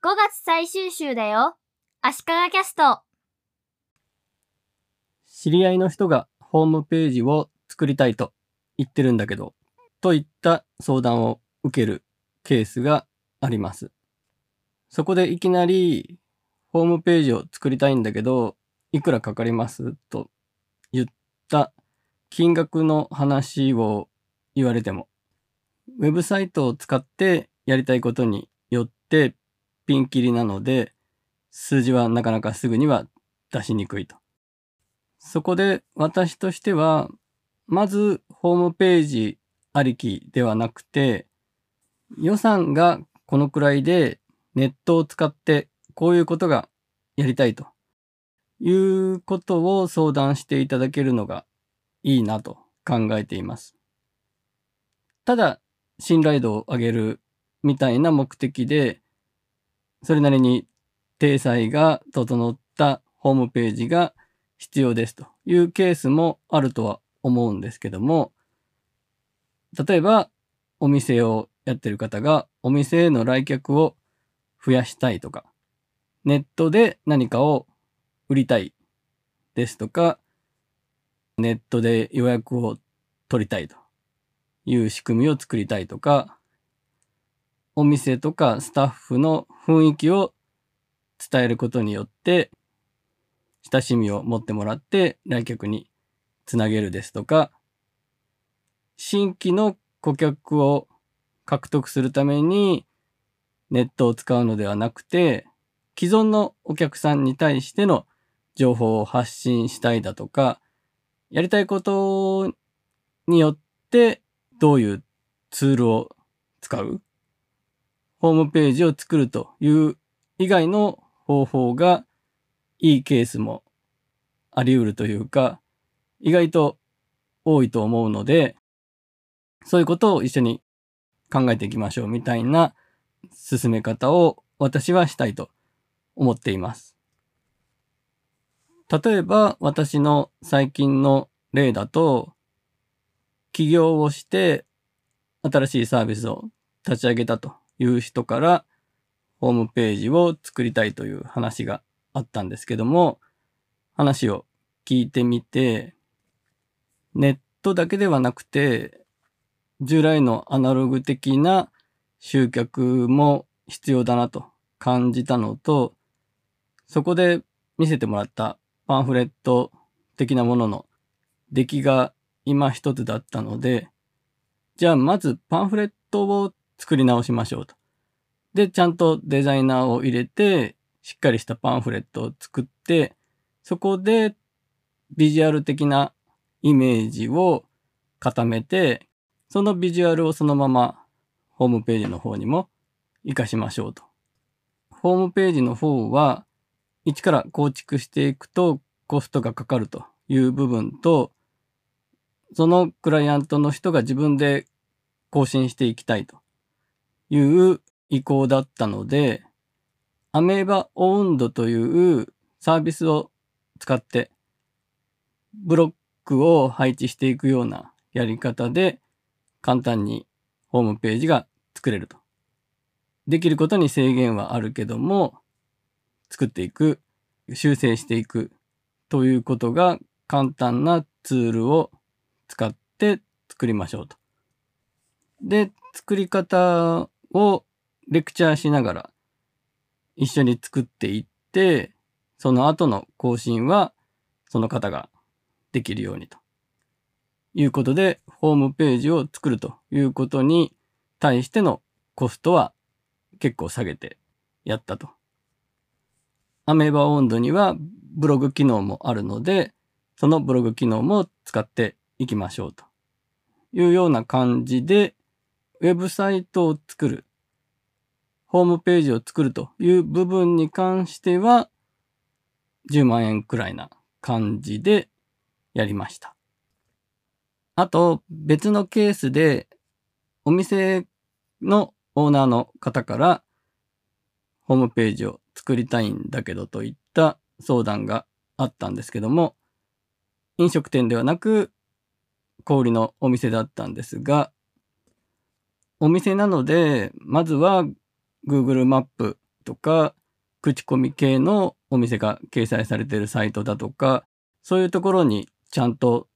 5月最終週だよ。足利キャスト。知り合いの人がホームページを作りたいと言ってるんだけど、といった相談を受けるケースがあります。そこでいきなり、ホームページを作りたいんだけど、いくらかかります？と言った金額の話を言われても、ウェブサイトを使ってやりたいことによってピンキリなので、数字はなかなかすぐには出しにくいと。そこで私としては、まずホームページありきではなくて、予算がこのくらいでネットを使ってこういうことがやりたいということを相談していただけるのがいいなと考えています。ただ、信頼度を上げるみたいな目的で、それなりに体裁が整ったホームページが必要ですというケースもあるとは思うんですけども、例えばお店をやってる方がお店への来客を増やしたいとか、ネットで何かを売りたいですとか、ネットで予約を取りたいという仕組みを作りたいとか、お店とかスタッフの雰囲気を伝えることによって、親しみを持ってもらって来客につなげるですとか、新規の顧客を獲得するためにネットを使うのではなくて、既存のお客さんに対しての情報を発信したいだとか、やりたいことによってどういうツールを使うホームページを作るという以外の方法がいいケースもあり得るというか、意外と多いと思うので、そういうことを一緒に考えていきましょうみたいな進め方を私はしたいと思っています。例えば私の最近の例だと、起業をして新しいサービスを立ち上げたという人からホームページを作りたいという話があったんですけども、話を聞いてみて、ネットだけではなくて、従来のアナログ的な集客も必要だなと感じたのと、そこで見せてもらったパンフレット的なものの出来が今一つだったので、じゃあまずパンフレットを作り直しましょうと。で、ちゃんとデザイナーを入れて、しっかりしたパンフレットを作って、そこでビジュアル的なイメージを固めて、そのビジュアルをそのままホームページの方にも活かしましょうと。ホームページの方は、一から構築していくとコストがかかるという部分と、そのクライアントの人が自分で更新していきたいという意向だったので、アメーバオウンドというサービスを使ってブロックを配置していくようなやり方で簡単にホームページが作れると。できることに制限はあるけども、作っていく、修正していくということが簡単なツールを使って作りましょうと。で、作り方をレクチャーしながら一緒に作っていって、その後の更新はその方ができるようにということで、ホームページを作るということに対してのコストは結構下げてやったと。アメーバ温度にはブログ機能もあるので、そのブログ機能も使っていきましょうというような感じで、ウェブサイトを作る、ホームページを作るという部分に関しては、10万円くらいな感じでやりました。あと、別のケースで、お店のオーナーの方から、ホームページを作りたいんだけどといった相談があったんですけども、飲食店ではなく、小売のお店だったんですが、お店なので、まずは Google マップとか、口コミ系のお店が掲載されているサイトだとか、そういうところにちゃんと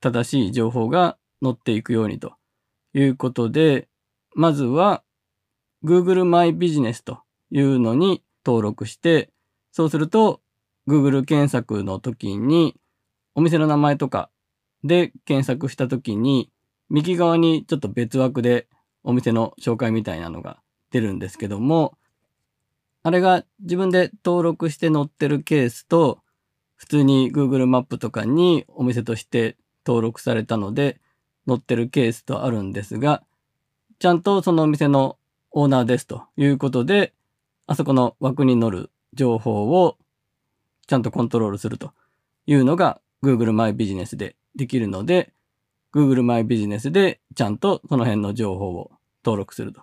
正しい情報が載っていくようにということで、まずは Google マイビジネスというのに登録して、そうすると Google 検索の時にお店の名前とかで検索した時に右側にちょっと別枠でお店の紹介みたいなのが出るんですけども、あれが自分で登録して載ってるケースと、普通に Google マップとかにお店として登録されたので載ってるケースとあるんですが、ちゃんとそのお店のオーナーですということで、あそこの枠に載る情報をちゃんとコントロールするというのが Google マイビジネスでできるので、Google マイビジネスでちゃんとその辺の情報を登録すると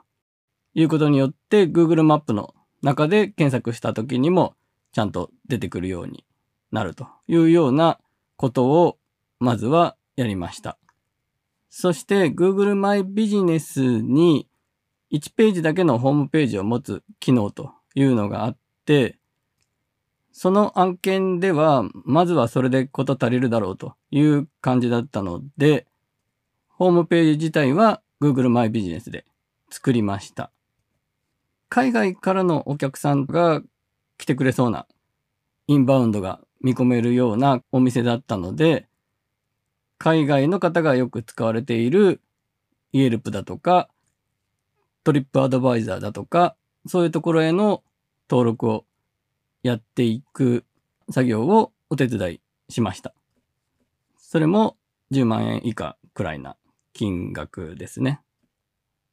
いうことによって Google マップの中で検索した時にもちゃんと出てくるようになるというようなことをまずはやりました。そして Google マイビジネスに1ページだけのホームページを持つ機能というのがあって、その案件では、まずはそれでこと足りるだろうという感じだったので、ホームページ自体は Google マイビジネスで作りました。海外からのお客さんが来てくれそうなインバウンドが見込めるようなお店だったので、海外の方がよく使われているイエルプだとか、トリップアドバイザーだとか、そういうところへの登録をやっていく作業をお手伝いしました。それも10万円以下くらいな金額ですね。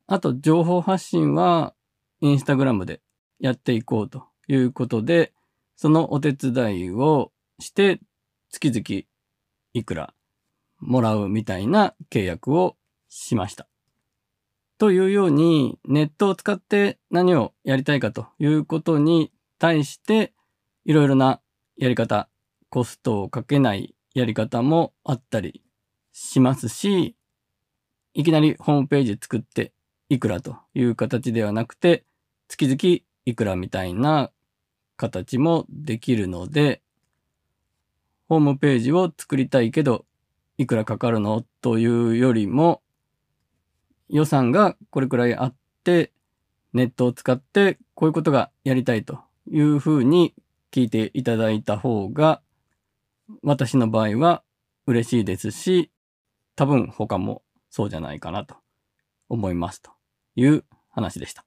あと、情報発信はインスタグラムでやっていこうということで、そのお手伝いをして月々いくらもらうみたいな契約をしました。というように、ネットを使って何をやりたいかということに対して、いろいろなやり方、コストをかけないやり方もあったりしますし、いきなりホームページ作っていくらという形ではなくて、月々いくらみたいな形もできるので、ホームページを作りたいけどいくらかかるのというよりも、予算がこれくらいあって、ネットを使ってこういうことがやりたいというふうに聞いていただいた方が、私の場合は嬉しいですし、多分他もそうじゃないかなと思いますという話でした。